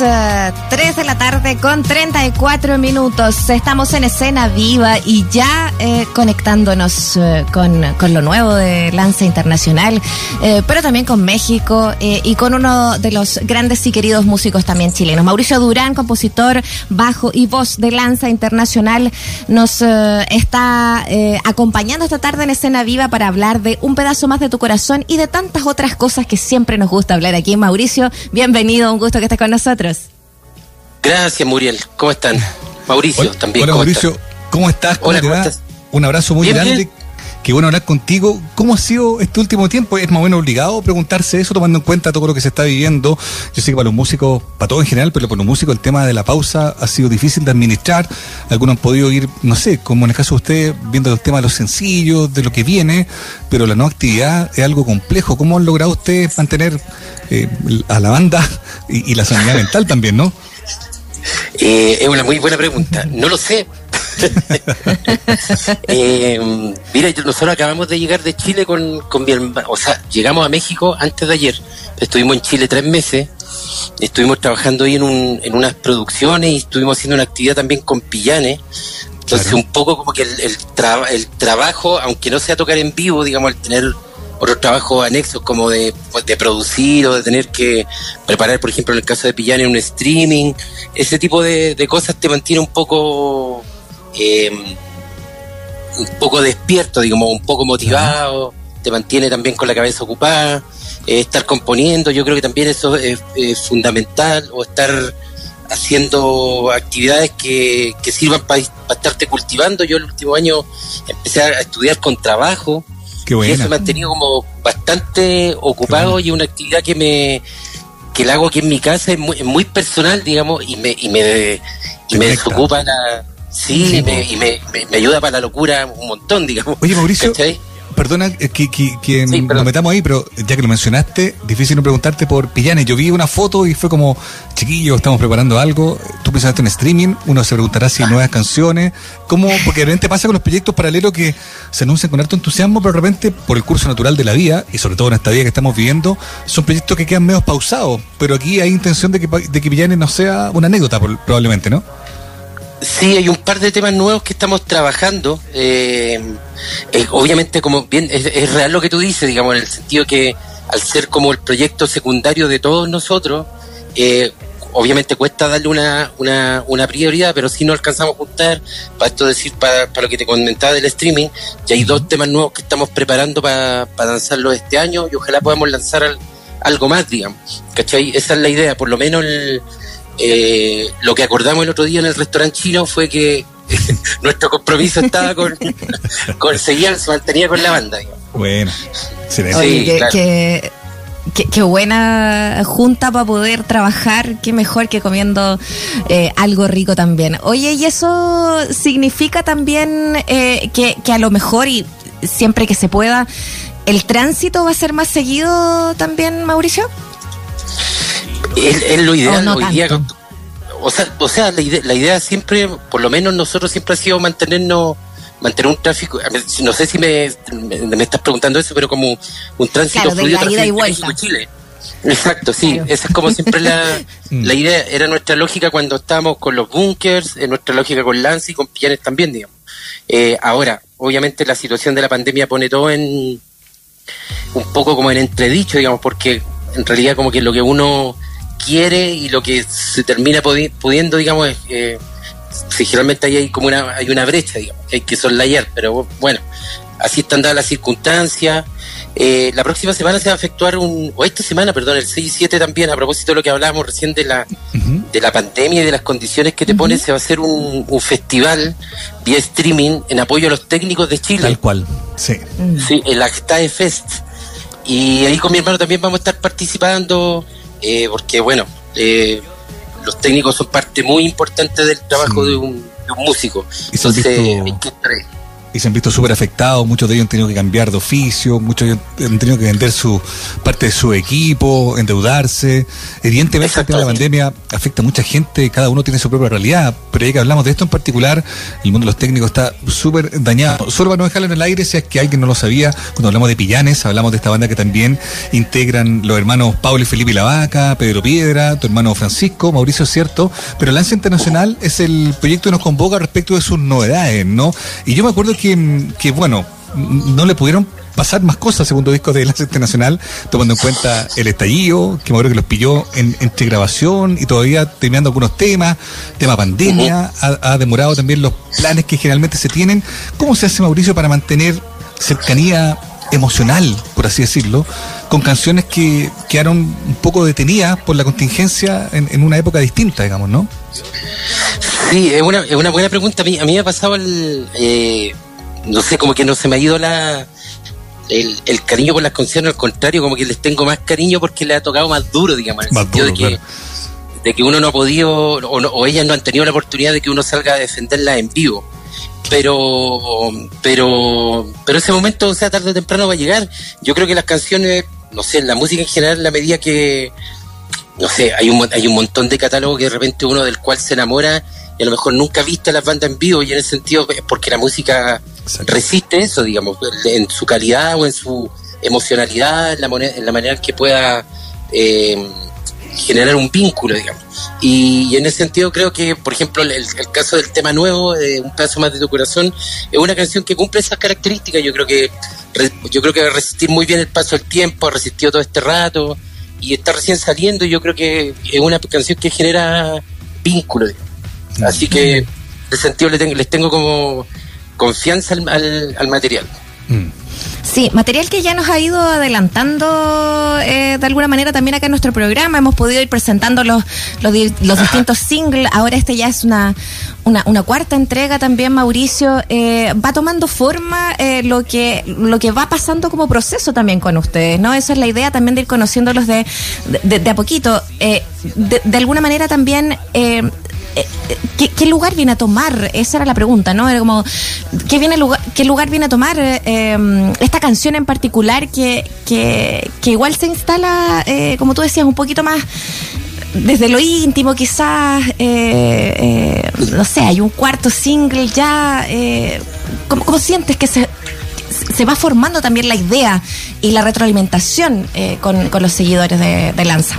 3 de la tarde con 34 minutos. Estamos en escena viva y ya eh, conectándonos eh, con, con, lo nuevo de Lanza Internacional, eh, pero también con México y con uno de los grandes y queridos músicos también chilenos. Mauricio Durán, compositor, bajo y voz de Lanza Internacional, nos está acompañando esta tarde en escena viva para hablar de un pedazo más de tu corazón y de tantas otras cosas que siempre nos gusta hablar aquí. Mauricio, bienvenido, un gusto que estés con nosotros. Gracias, Muriel. ¿Cómo están? Mauricio también. Hola, Mauricio. ¿Cómo estás? ¿Cómo te va? Un abrazo muy grande. Qué bueno hablar contigo. ¿Cómo ha sido este último tiempo? ¿Es más o menos obligado preguntarse eso, tomando en cuenta todo lo que se está viviendo? Yo sé que para los músicos, para todos en general, pero para los músicos el tema de la pausa ha sido difícil de administrar. Algunos han podido ir, no sé, como en el caso de usted, viendo el tema de los sencillos, de lo que viene, pero la nueva actividad es algo complejo. ¿Cómo han logrado ustedes mantener eh, a la banda y, y la sanidad mental también, no? Eh, es una muy buena pregunta. No lo sé. eh, mira, nosotros acabamos de llegar de Chile con, con mi hermano, o sea, llegamos a México antes de ayer. Estuvimos en Chile tres meses. Estuvimos trabajando ahí en, un, en unas producciones y estuvimos haciendo una actividad también con Pillanes. Entonces, un poco como que el, el, el trabajo, aunque no sea tocar en vivo, digamos, al tener otros trabajos anexos como de, pues, de producir o de tener que preparar, por ejemplo, en el caso de Pillane, un streaming, ese tipo de, cosas te mantiene un poco, eh, un poco despierto, digamos, un poco motivado, te mantiene también con la cabeza ocupada, eh, estar componiendo, yo creo que también eso es, fundamental, o estar haciendo actividades que, que sirvan para estarte cultivando. Yo el último año empecé a estudiar con trabajo, y eso me ha tenido como bastante ocupado y una actividad que me que la hago aquí en mi casa es muy, muy personal, digamos, y me, y me, y me desocupa la... Sí, y, me, y me, me, ayuda para la locura un montón, digamos. Oye, Mauricio, perdona eh, que, que, nos metamos ahí, pero ya que lo mencionaste, difícil no preguntarte por Pillanes. Yo vi una foto y fue como, chiquillo, estamos preparando algo. Tú pensaste en streaming, uno se preguntará si hay nuevas canciones. ¿Cómo? Porque de repente pasa con los proyectos paralelos que se anuncian con harto entusiasmo, pero de repente, por el curso natural de la vida, y sobre todo en esta vida que estamos viviendo, son proyectos que quedan medio pausados. Pero aquí hay intención de que, de que Pillanes no sea una anécdota, probablemente, ¿no? Sí, hay un par de temas nuevos que estamos trabajando. Eh, obviamente, como bien, es, real lo que tú dices, digamos, en el sentido que al ser como el proyecto secundario de todos nosotros, eh, obviamente cuesta darle una, una, una, prioridad, pero si no alcanzamos a juntar, para esto decir, para, para lo que te comentaba del streaming, ya hay dos temas nuevos que estamos preparando para, para lanzarlos este año y ojalá podamos lanzar algo más, digamos. ¿Cachai? Esa es la idea, por lo menos el eh, lo que acordamos el otro día en el restaurante chino fue que nuestro compromiso estaba con, con seguir, se mantenía con la banda. Bueno, sí, que, Qué, buena junta para poder trabajar, qué mejor que comiendo eh, algo rico también. Oye, ¿y eso significa también eh, que, que, a lo mejor y siempre que se pueda, el tránsito va a ser más seguido también, Mauricio? Es, lo ideal hoy día. O sea, o sea la, idea, la idea siempre, por lo menos nosotros siempre ha sido mantenernos mantener un tráfico, no sé si me, me, estás preguntando eso, pero como un tránsito fluido de Chile. Exacto, sí, esa es como siempre la, mm. la idea, era nuestra lógica cuando estábamos con los bunkers, nuestra lógica con Lance y con Pillanes también, digamos. Eh, ahora, obviamente la situación de la pandemia pone todo en un poco como en entredicho, digamos, porque en realidad como que lo que uno quiere y lo que se termina pudiendo, digamos, es, eh, si generalmente ahí hay como una, hay una brecha, digamos, que hay que soslayar, pero bueno, así están dadas las circunstancias. Eh, la próxima semana se va a efectuar un, o esta semana, perdón, el 6 y 7 también, a propósito de lo que hablábamos recién de la, de la pandemia y de las condiciones que te pone, se va a hacer un, un, festival vía streaming en apoyo a los técnicos de Chile. Tal cual, sí. Sí, el Actae Fest. Y ahí con mi hermano también vamos a estar participando eh, porque bueno, eh, los técnicos son parte muy importante del trabajo de, un, músico. Entonces, y se han visto súper afectados, muchos de ellos han tenido que cambiar de oficio, muchos de ellos han tenido que vender su parte de su equipo, endeudarse. Evidentemente la pandemia afecta a mucha gente, cada uno tiene su propia realidad, pero ya que hablamos de esto en particular, el mundo de los técnicos está súper dañado. Solo para no dejarlo en el aire, si es que alguien no lo sabía, cuando hablamos de Pillanes, hablamos de esta banda que también integran los hermanos Pablo y Felipe Lavaca, Pedro Piedra, tu hermano Francisco, Mauricio es cierto, pero Lanza Internacional es el proyecto que nos convoca respecto de sus novedades, ¿no? Y yo me acuerdo que, bueno, no le pudieron pasar más cosas segundo disco de Lance Internacional, tomando en cuenta el estallido, que me acuerdo que los pilló en, entre grabación y todavía terminando algunos temas, tema pandemia, ha, demorado también los planes que generalmente se tienen. ¿Cómo se hace Mauricio para mantener cercanía emocional, por así decirlo, con canciones que quedaron un poco detenidas por la contingencia en, una época distinta, digamos, ¿no? Sí, es una, es una buena pregunta. A mí, a mí me ha pasado el... Eh, no sé, como que no se me ha ido la... El, cariño por las canciones, al contrario, como que les tengo más cariño porque le ha tocado más duro, digamos, en el sentido de que, de que uno no ha podido, o, o ellas no han tenido la oportunidad de que uno salga a defenderla en vivo. Pero pero pero ese momento o sea tarde o temprano va a llegar. Yo creo que las canciones no sé la música en general la medida que no sé hay un hay un montón de catálogos que de repente uno del cual se enamora y a lo mejor nunca viste las bandas en vivo y en ese sentido es porque la música resiste eso digamos en su calidad o en su emocionalidad en la, en la manera en que pueda eh, generar un vínculo, digamos. Y, en ese sentido creo que, por ejemplo, el, caso del tema nuevo, eh, Un pedazo más de tu corazón, es una canción que cumple esas características. Yo creo que yo creo que va a resistir muy bien el paso del tiempo, ha resistido todo este rato y está recién saliendo. Y yo creo que es una canción que genera vínculo. Así que, en ese sentido, les tengo, les tengo como confianza al, al, material. Mm. Sí, material que ya nos ha ido adelantando eh, de alguna manera también acá en nuestro programa. Hemos podido ir presentando los, los, distintos singles. Ahora este ya es una, una, cuarta entrega también, Mauricio. Eh, va tomando forma eh, lo, que, lo que va pasando como proceso también con ustedes, ¿no? Esa es la idea también de ir conociéndolos de, de, a poquito. de, de, alguna manera también eh, ¿qué, lugar viene a tomar? Esa era la pregunta, ¿no? Era como, ¿qué, viene lugar, qué lugar viene a tomar eh, em, esta canción en particular que, que, igual se instala, eh, como tú decías, un poquito más desde lo íntimo quizás, no sé, hay un cuarto single ya, ¿cómo, sientes que se, se va formando también la idea y la retroalimentación con, con, los seguidores de, de Lanza?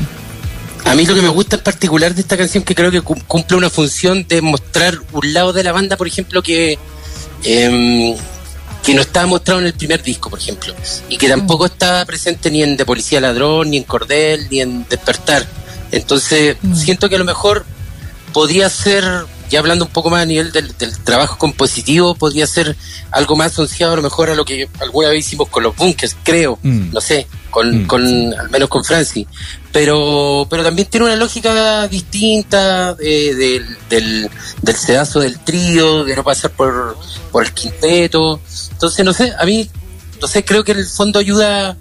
A mí lo que me gusta en particular de esta canción que creo que cumple una función de mostrar un lado de la banda, por ejemplo, que em, que no estaba mostrado en el primer disco, por ejemplo, y que tampoco estaba presente ni en De Policía Ladrón, ni en Cordel, ni en Despertar. Entonces, mm. siento que a lo mejor podía ser, ya hablando un poco más a nivel del, trabajo compositivo, podría ser algo más asociado a lo mejor a lo que alguna vez hicimos con los bunkers, creo, mm. no sé, con, con al menos con Francis pero pero también tiene una lógica distinta eh, del, del, del, sedazo del trío, de no pasar por, por el quinteto. Entonces, no sé, a mí, no sé, creo que en el fondo ayuda.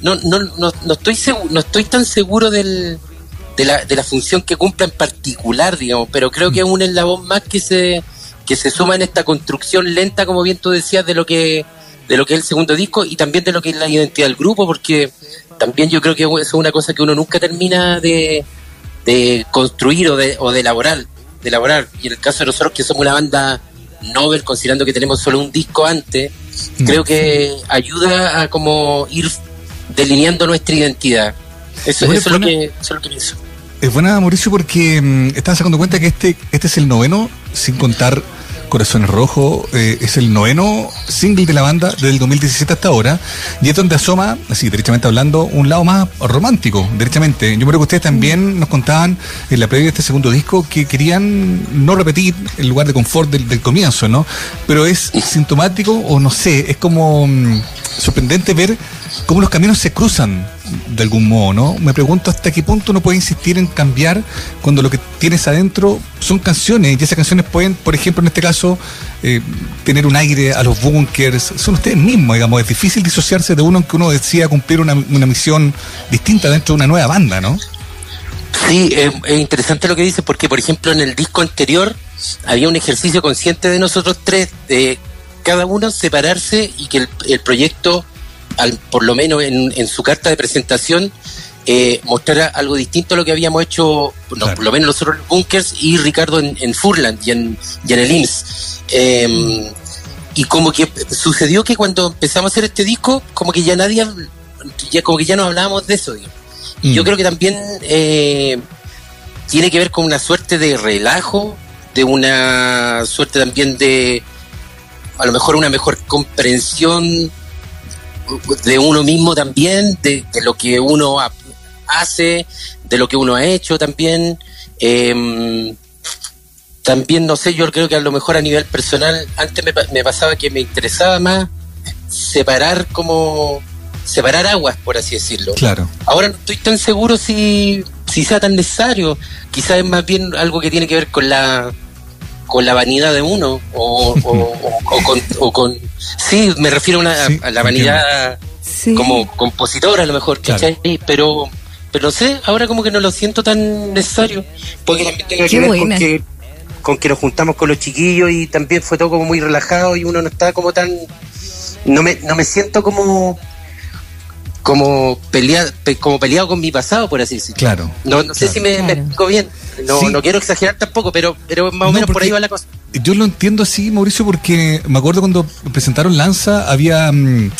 No, no, no, no estoy seguro, no estoy tan seguro del, de, la, de la función que cumple en particular, digamos, pero creo que es un eslabón más que se, que se suma en esta construcción lenta, como bien tú decías, de lo que de lo que es el segundo disco y también de lo que es la identidad del grupo, porque también yo creo que eso es una cosa que uno nunca termina de, de construir o de, o de elaborar, de elaborar. Y en el caso de nosotros que somos una banda novel, considerando que tenemos solo un disco antes, mm. creo que ayuda a como ir delineando nuestra identidad. Eso, es, lo que, eso es lo que pienso. Es buena, Mauricio, porque mm, estás sacando cuenta que este, este es el noveno, sin contar Corazones Rojos eh, es el noveno single de la banda desde el 2017 hasta ahora y es donde asoma, así derechamente hablando, un lado más romántico, derechamente. Yo creo que ustedes también nos contaban en la previa de este segundo disco que querían no repetir el lugar de confort del, comienzo, ¿no? Pero es sintomático o no sé, es como mm, sorprendente ver cómo los caminos se cruzan de algún modo, ¿no? Me pregunto hasta qué punto uno puede insistir en cambiar cuando lo que tienes adentro son canciones y esas canciones pueden, por ejemplo, en este caso, eh, tener un aire a los bunkers, son ustedes mismos, digamos, es difícil disociarse de uno que uno decida cumplir una, misión distinta dentro de una nueva banda, ¿no? Sí, es interesante lo que dices porque, por ejemplo, en el disco anterior había un ejercicio consciente de nosotros tres de cada uno separarse y que el, proyecto, al, por lo menos en, su carta de presentación, eh, mostrara algo distinto a lo que habíamos hecho, por lo menos nosotros en Bunkers y Ricardo en, Furland y en, el IMSS. Em, y como que sucedió que cuando empezamos a hacer este disco, como que ya nadie, ya como que ya no hablábamos de eso. Y yo mm. creo que también eh, tiene que ver con una suerte de relajo, de una suerte también de a lo mejor una mejor comprensión de uno mismo también, de, lo que uno hace, de lo que uno ha hecho también. Em, también, no sé, yo creo que a lo mejor a nivel personal, antes me, pasaba que me interesaba más separar como separar aguas, por así decirlo. Claro. Ahora no estoy tan seguro si, si sea tan necesario. Quizás es más bien algo que tiene que ver con la con la vanidad de uno o, o, con, sí me refiero a, la vanidad como compositora a lo mejor pero pero no sé ahora como que no lo siento tan necesario. Porque también tengo que ver con que con que nos juntamos con los chiquillos y también fue todo como muy relajado y uno no está como tan no me no me siento como como peleado, como peleado con mi pasado, por así decirlo. Claro. No, no sé si me, explico bien. No, no quiero exagerar tampoco, pero, pero más o menos por ahí va la cosa. Yo lo entiendo así, Mauricio, porque me acuerdo cuando presentaron Lanza, había. Mm,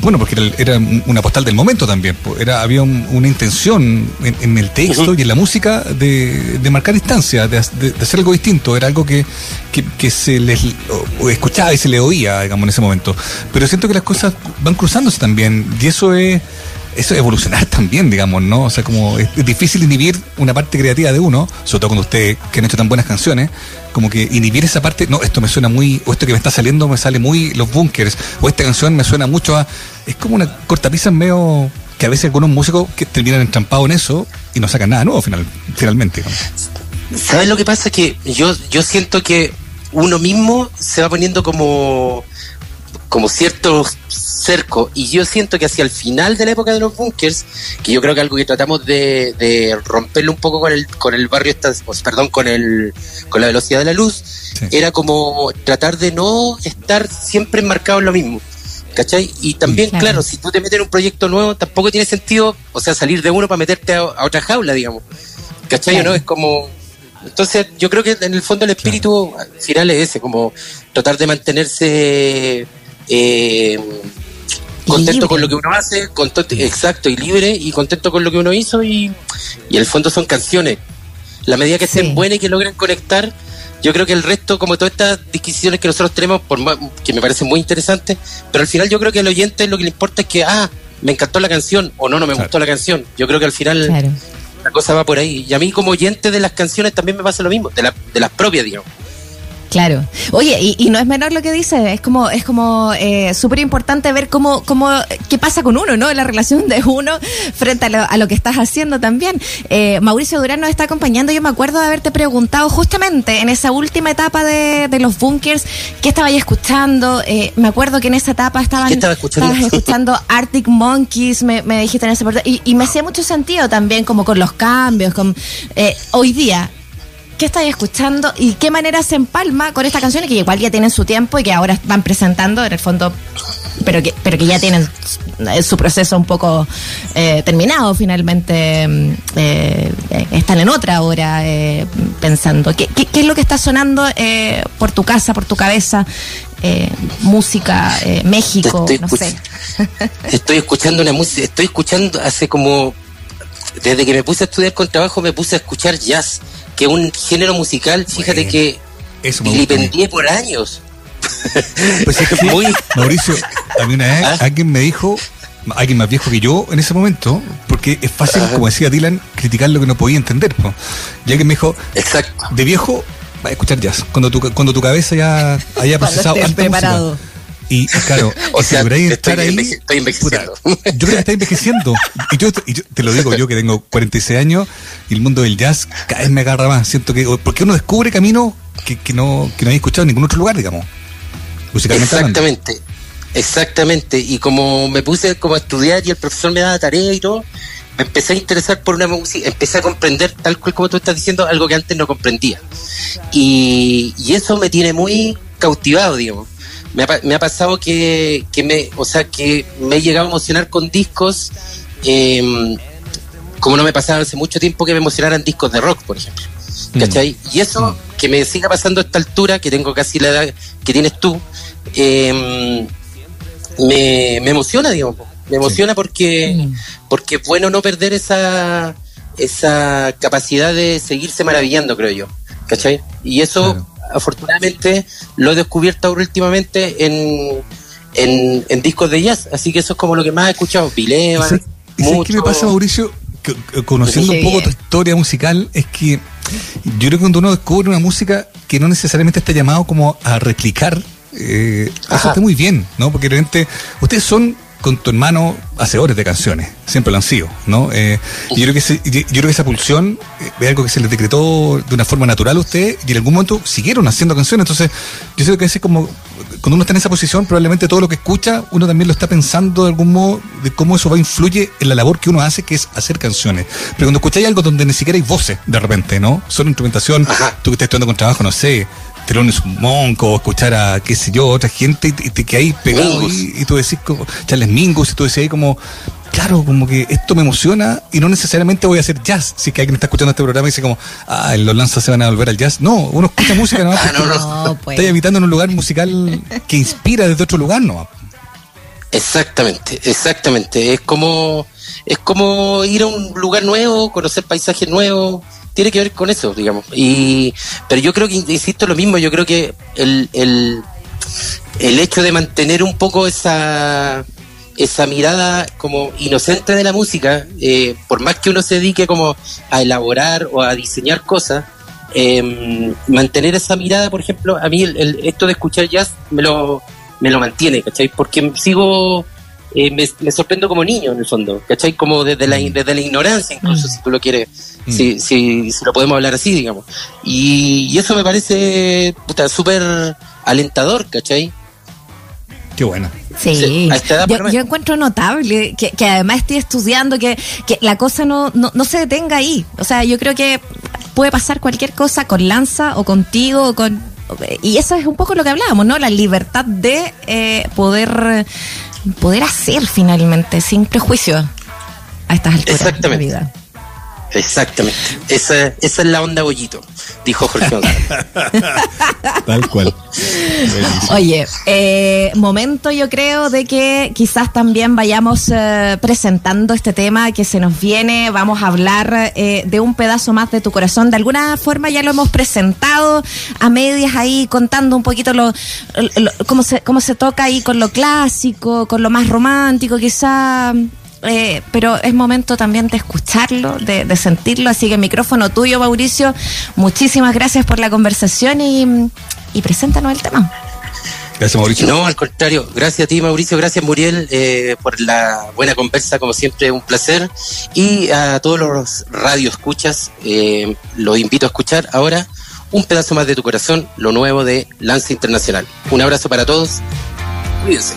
bueno, porque era, una postal del momento también. Era, había una intención en, el texto y en la música de, marcar distancia, de, hacer algo distinto. Era algo que, que, se les escuchaba y se le oía, digamos, en ese momento. Pero siento que las cosas van cruzándose también y eso es eso es evolucionar también, digamos, ¿no? O sea, como es, difícil inhibir una parte creativa de uno, sobre todo cuando ustedes que han hecho tan buenas canciones, como que inhibir esa parte, no, esto me suena muy, o esto que me está saliendo me sale muy los bunkers, o esta canción me suena mucho a. Es como una cortapisa medio que a veces algunos músicos que terminan entrampados en eso y no sacan nada nuevo final, finalmente. ¿Sabes lo que pasa? Que yo, yo siento que uno mismo se va poniendo como como ciertos cercos y yo siento que hacia el final de la época de los bunkers que yo creo que algo que tratamos de, de romperlo un poco con el con el barrio pues, perdón con el con la velocidad de la luz era como tratar de no estar siempre enmarcado en lo mismo ¿cachai? y también claro. si tú te metes en un proyecto nuevo tampoco tiene sentido o sea salir de uno para meterte a, otra jaula digamos ¿cachai? no es como entonces yo creo que en el fondo el espíritu final es ese como tratar de mantenerse eh, contento con lo que uno hace, contento, exacto, y libre, y contento con lo que uno hizo, y, y el fondo son canciones. La medida que estén buenas y que logren conectar, yo creo que el resto, como todas estas disquisiciones que nosotros tenemos, por que me parecen muy interesantes, pero al final yo creo que al oyente lo que le importa es que, ah, me encantó la canción, o no, no me gustó la canción. Yo creo que al final la cosa va por ahí. Y a mí como oyente de las canciones también me pasa lo mismo, de, la, de las propias, digamos. Claro. Oye, y, no es menor lo que dice, es como, es como eh, súper importante ver cómo, cómo, qué pasa con uno, ¿no? La relación de uno frente a lo, que estás haciendo también. Eh, Mauricio Durán nos está acompañando. Yo me acuerdo de haberte preguntado justamente en esa última etapa de, los bunkers, ¿qué estabas escuchando? Eh, me acuerdo que en esa etapa estaban, estaba escuchando? estabas escuchando Arctic Monkeys, me, dijiste en ese y, y me hacía mucho sentido también como con los cambios, con eh, hoy día ¿Qué estáis escuchando y qué manera se empalma con estas canciones que igual ya tienen su tiempo y que ahora van presentando en el fondo, pero que, pero que ya tienen su proceso un poco eh, terminado finalmente? Mm, eh, están en otra hora eh, pensando. ¿Qué, ¿Qué, es lo que está sonando por tu casa, por tu cabeza? música, México, no sé. estoy escuchando una música, estoy escuchando hace como desde que me puse a estudiar con trabajo me puse a escuchar jazz que un género musical, fíjate que vilipendié por años. Pues es que Muy... Mauricio, a mí una vez ¿Ah? alguien me dijo, alguien más viejo que yo en ese momento, porque es fácil, como decía Dylan, criticar lo que no podía entender. Y alguien me dijo, Exacto. de viejo, va a escuchar jazz, cuando tu, cuando tu cabeza ya haya procesado. preparado. Y claro, o sea, estar ahí, estoy envejeciendo. yo creo que está envejeciendo. Y yo, te lo digo yo que tengo 46 años y el mundo del jazz cada vez me agarra más. Siento que, porque uno descubre caminos que, que, no, que no hay escuchado en ningún otro lugar, digamos. Musicalmente Exactamente. Exactamente. Y como me puse como a estudiar y el profesor me daba tarea y todo, me empecé a interesar por una música, empecé a comprender, tal cual como tú estás diciendo, algo que antes no comprendía. Y, y eso me tiene muy cautivado, digamos me ha, me ha pasado que, que, me, o sea, que me he llegado a emocionar con discos, em, como no me pasaba hace mucho tiempo que me emocionaran discos de rock, por ejemplo. Mm. ¿Cachai? Y eso, mm. que me siga pasando a esta altura, que tengo casi la edad que tienes tú, eh, me, me emociona, digamos. Me emociona porque, mm. porque es bueno no perder esa, esa capacidad de seguirse maravillando, creo yo. ¿Cachai? Y eso, afortunadamente, lo he descubierto ahora últimamente en, en, discos de jazz. Así que eso es como lo que más he escuchado. Bill Evans. ¿Qué me pasa, Mauricio? conociendo un poco tu historia musical, es que yo creo que cuando uno descubre una música que no necesariamente está llamado como a replicar eh, eso está muy bien, ¿no? Porque realmente ustedes son con tu hermano hacedores de canciones, siempre lo han sido, ¿no? Eh, yo, creo que yo creo que esa pulsión eh, es algo que se les decretó de una forma natural a ustedes y en algún momento siguieron haciendo canciones, entonces yo creo que es como cuando uno está en esa posición, probablemente todo lo que escucha, uno también lo está pensando de algún modo de cómo eso va a influye en la labor que uno hace, que es hacer canciones. Pero cuando escucháis algo donde ni siquiera hay voces, de repente, ¿no? Solo instrumentación, tú que estás estudiando con trabajo, no sé, Telones Monco, escuchar a, qué sé yo, otra gente, y te, que ahí pegado y, tú decís, como, Charles Mingus, y tú decís ahí como, claro, como que esto me emociona y no necesariamente voy a hacer jazz. Si es que alguien está escuchando este programa y dice como, ah, los lanzas se van a volver al jazz. No, uno escucha música ¿no? ah, no, no, pues. Está habitando en un lugar musical que inspira desde otro lugar, ¿no? Exactamente, exactamente. Es como, es como ir a un lugar nuevo, conocer paisajes nuevos tiene que ver con eso, digamos. Y, pero yo creo que, insisto, lo mismo, yo creo que el, el, el hecho de mantener un poco esa, esa mirada como inocente de la música, eh, por más que uno se dedique como a elaborar o a diseñar cosas, em, mantener esa mirada, por ejemplo, a mí el, esto de escuchar jazz me lo, me lo mantiene, ¿cachai? Porque sigo eh, me, sorprendo como niño en el fondo, ¿cachai? Como desde la, mm. desde la ignorancia, incluso, mm. si tú lo quieres, mm. si, si, lo podemos hablar así, digamos. Y, eso me parece súper alentador, ¿cachai? Qué bueno. Sí, yo, encuentro notable que, que, además estoy estudiando, que, que la cosa no, no, no, se detenga ahí. O sea, yo creo que puede pasar cualquier cosa con Lanza o contigo o con... Y eso es un poco lo que hablábamos, ¿no? La libertad de eh, poder poder hacer finalmente, sin prejuicio a estas alturas de la vida. Exactamente. Esa, esa es la onda bollito, dijo Jorge Tal cual. Oye, eh, momento yo creo de que quizás también vayamos eh, presentando este tema que se nos viene. Vamos a hablar eh, de un pedazo más de tu corazón. De alguna forma ya lo hemos presentado a medias ahí, contando un poquito lo, cómo, se, cómo se toca ahí con lo clásico, con lo más romántico, quizá eh, pero es momento también de escucharlo, de, sentirlo. Así que micrófono tuyo, Mauricio. Muchísimas gracias por la conversación y, y preséntanos el tema. Gracias, Mauricio. No, al contrario. Gracias a ti, Mauricio. Gracias, Muriel, eh, por la buena conversa. Como siempre, un placer. Y a todos los radio escuchas, eh, los invito a escuchar ahora un pedazo más de tu corazón, lo nuevo de Lance Internacional. Un abrazo para todos. Cuídense.